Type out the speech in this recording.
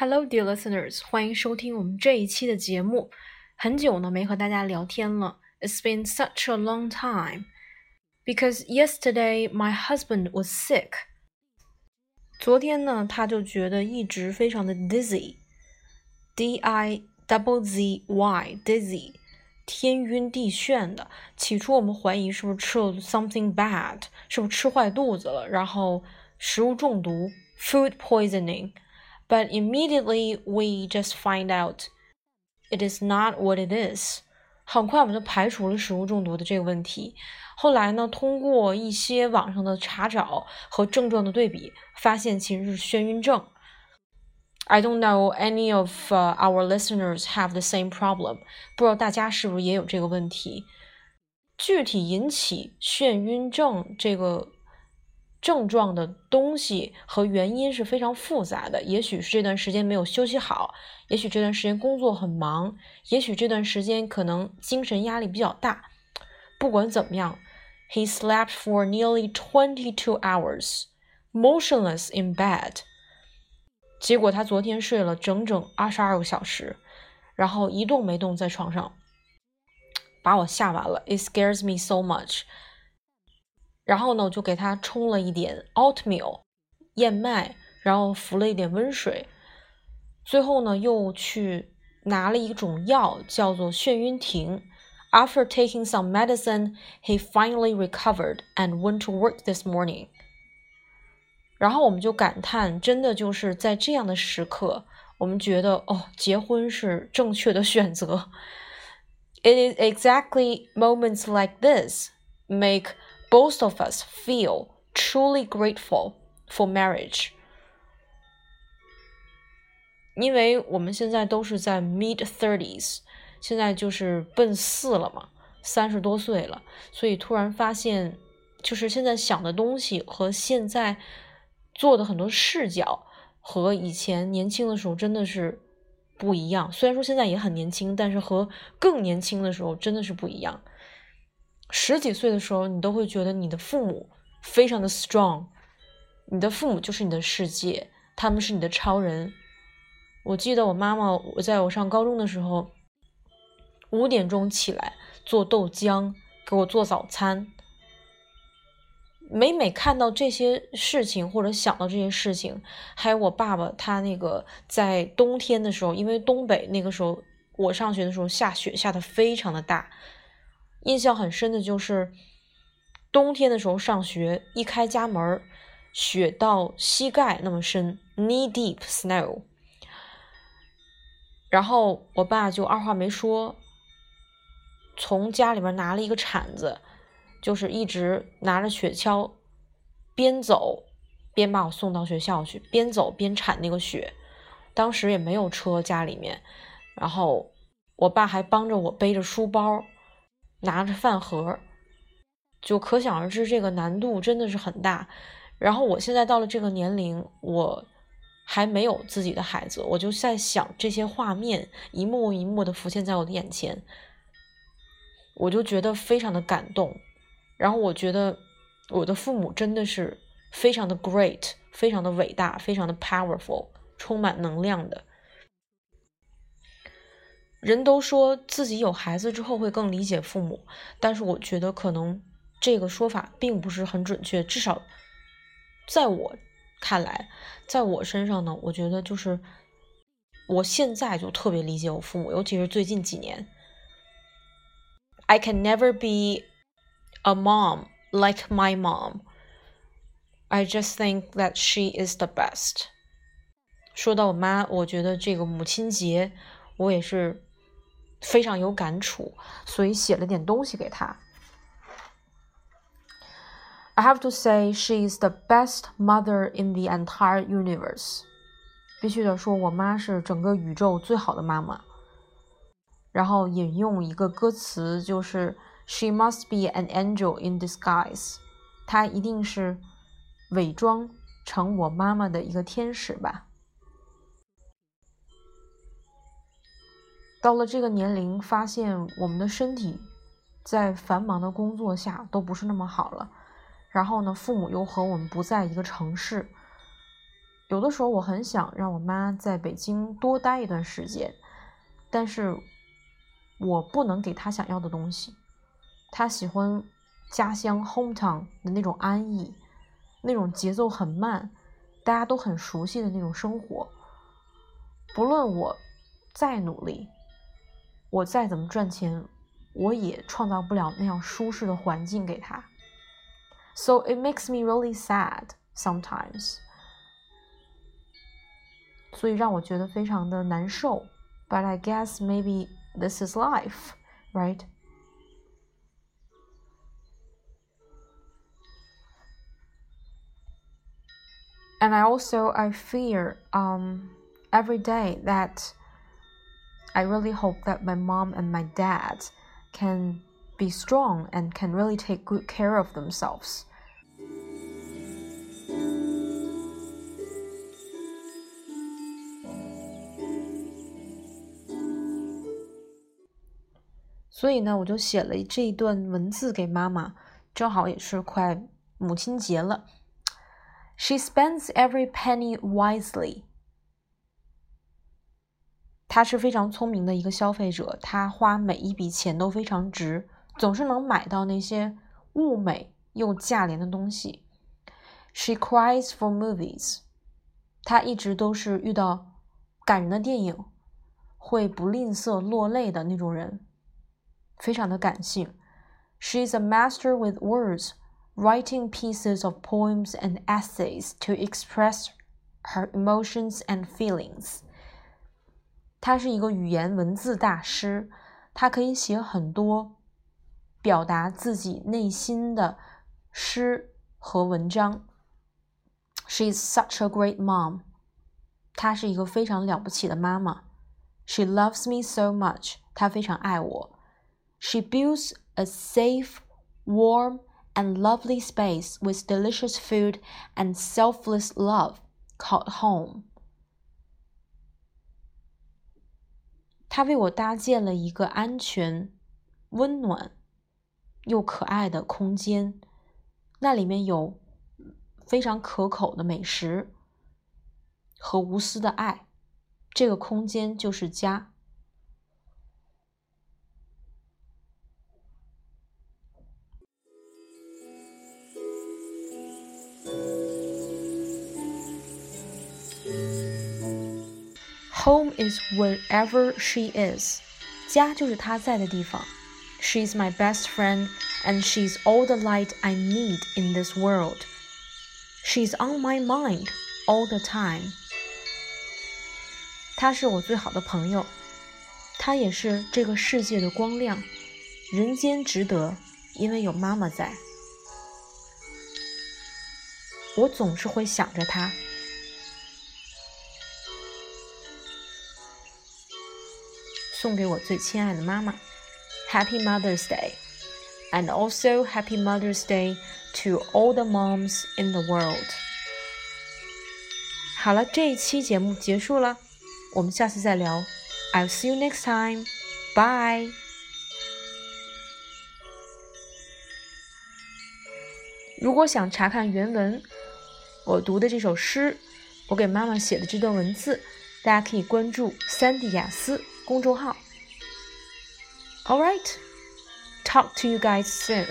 Hello, dear listeners，欢迎收听我们这一期的节目。很久呢没和大家聊天了，It's been such a long time because yesterday my husband was sick。昨天呢，他就觉得一直非常的 dizzy，d i double z y dizzy，天晕地眩的。起初我们怀疑是不是吃了 something bad，是不是吃坏肚子了，然后食物中毒，food poisoning。 but immediately we just find out it is not what it is。很快我们就排除了食物中毒的这个问题。后来呢，通过一些网上的查找和症状的对比，发现其实是眩晕症。I don't know any of our listeners have the same problem。不知道大家是不是也有这个问题？具体引起眩晕症这个。 症状的东西和原因是非常复杂的，也许是这段时间没有休息好，也许这段时间工作很忙，也许这段时间可能精神压力比较大。不管怎么样，He slept for nearly twenty-two hours, motionless in bed。结果他昨天睡了整整二十二个小时，然后一动没动在床上，把我吓完了。It scares me so much。然后呢，我就给他冲了一点 oatmeal 燕麦，然后服了一点温水，最后呢，又去拿了一种药，叫做眩晕停。After taking some medicine, he finally recovered and went to work this morning. 然后我们就感叹，真的就是在这样的时刻，我们觉得哦，结婚是正确的选择。It is exactly moments like this make both of us feel truly grateful for marriage，因为我们现在都是在 mid thirties，现在就是奔四了嘛，三十多岁了，所以突然发现，就是现在想的东西和现在做的很多视角和以前年轻的时候真的是不一样。虽然说现在也很年轻，但是和更年轻的时候真的是不一样。十几岁的时候，你都会觉得你的父母非常的 strong，你的父母就是你的世界，他们是你的超人。我记得我妈妈，我在我上高中的时候，五点钟起来做豆浆，给我做早餐。每每看到这些事情，或者想到这些事情，还有我爸爸，他那个在冬天的时候，因为东北那个时候我上学的时候下雪下的非常的大。印象很深的就是冬天的时候上学，一开家门，雪到膝盖那么深，knee deep snow。然后我爸就二话没说，从家里边拿了一个铲子，就是一直拿着雪橇，边走边把我送到学校去，边走边铲那个雪。当时也没有车家里面，然后我爸还帮着我背着书包。拿着饭盒，就可想而知，这个难度真的是很大。然后我现在到了这个年龄，我还没有自己的孩子，我就在想这些画面一幕一幕的浮现在我的眼前，我就觉得非常的感动。然后我觉得我的父母真的是非常的 great，非常的伟大，非常的 powerful，充满能量的。人都说自己有孩子之后会更理解父母，但是我觉得可能这个说法并不是很准确。至少在我看来，在我身上呢，我觉得就是我现在就特别理解我父母，尤其是最近几年。I can never be a mom like my mom. I just think that she is the best. 说到我妈，我觉得这个母亲节我也是。非常有感触，所以写了点东西给他。I have to say she is the best mother in the entire universe。必须得说，我妈是整个宇宙最好的妈妈。然后引用一个歌词，就是 She must be an angel in disguise。她一定是伪装成我妈妈的一个天使吧。到了这个年龄，发现我们的身体在繁忙的工作下都不是那么好了。然后呢，父母又和我们不在一个城市，有的时候我很想让我妈在北京多待一段时间，但是我不能给她想要的东西。她喜欢家乡 hometown 的那种安逸，那种节奏很慢，大家都很熟悉的那种生活。不论我再努力，我再怎么赚钱，我也创造不了那样舒适的环境给她。So it makes me really sad sometimes. 所以让我觉得非常的难受。But I guess maybe this is life, right? And I also I fear um every day that I really hope that my mom and my dad can be strong and can really take good care of themselves. 所以呢，我就写了这一段文字给妈妈，正好也是快母亲节了。She spends every penny wisely。 她是非常聪明的一个消费者，她花每一笔钱都非常值，总是能买到那些物美又价廉的东西。She cries for movies。她一直都是遇到感人的电影会不吝啬落泪的那种人。非常的感性。She's a master with words, writing pieces of poems and essays to express her emotions and feelings. 她是一个语言文字大师，她可以写很多表达自己内心的诗和文章。She is such a great mom. 她是一个非常了不起的妈妈。She loves me so much. 她非常爱我。she builds a safe, warm, and lovely space with delicious food and selfless love called home. 他为我搭建了一个安全、温暖又可爱的空间，那里面有非常可口的美食和无私的爱。这个空间就是家。Home is wherever she is，家就是她在的地方。She's my best friend, and she's all the light I need in this world. She's on my mind all the time. 她是我最好的朋友，她也是这个世界的光亮。人间值得，因为有妈妈在。我总是会想着她。 送给我最亲爱的妈妈，Happy Mother's Day, and also Happy Mother's Day to all the moms in the world。好了，这一期节目结束了，我们下次再聊。I'll see you next time. Bye. 如果想查看原文，我读的这首诗，我给妈妈写的这段文字，大家可以关注三 D 雅思。公众号。All right, talk to you guys soon.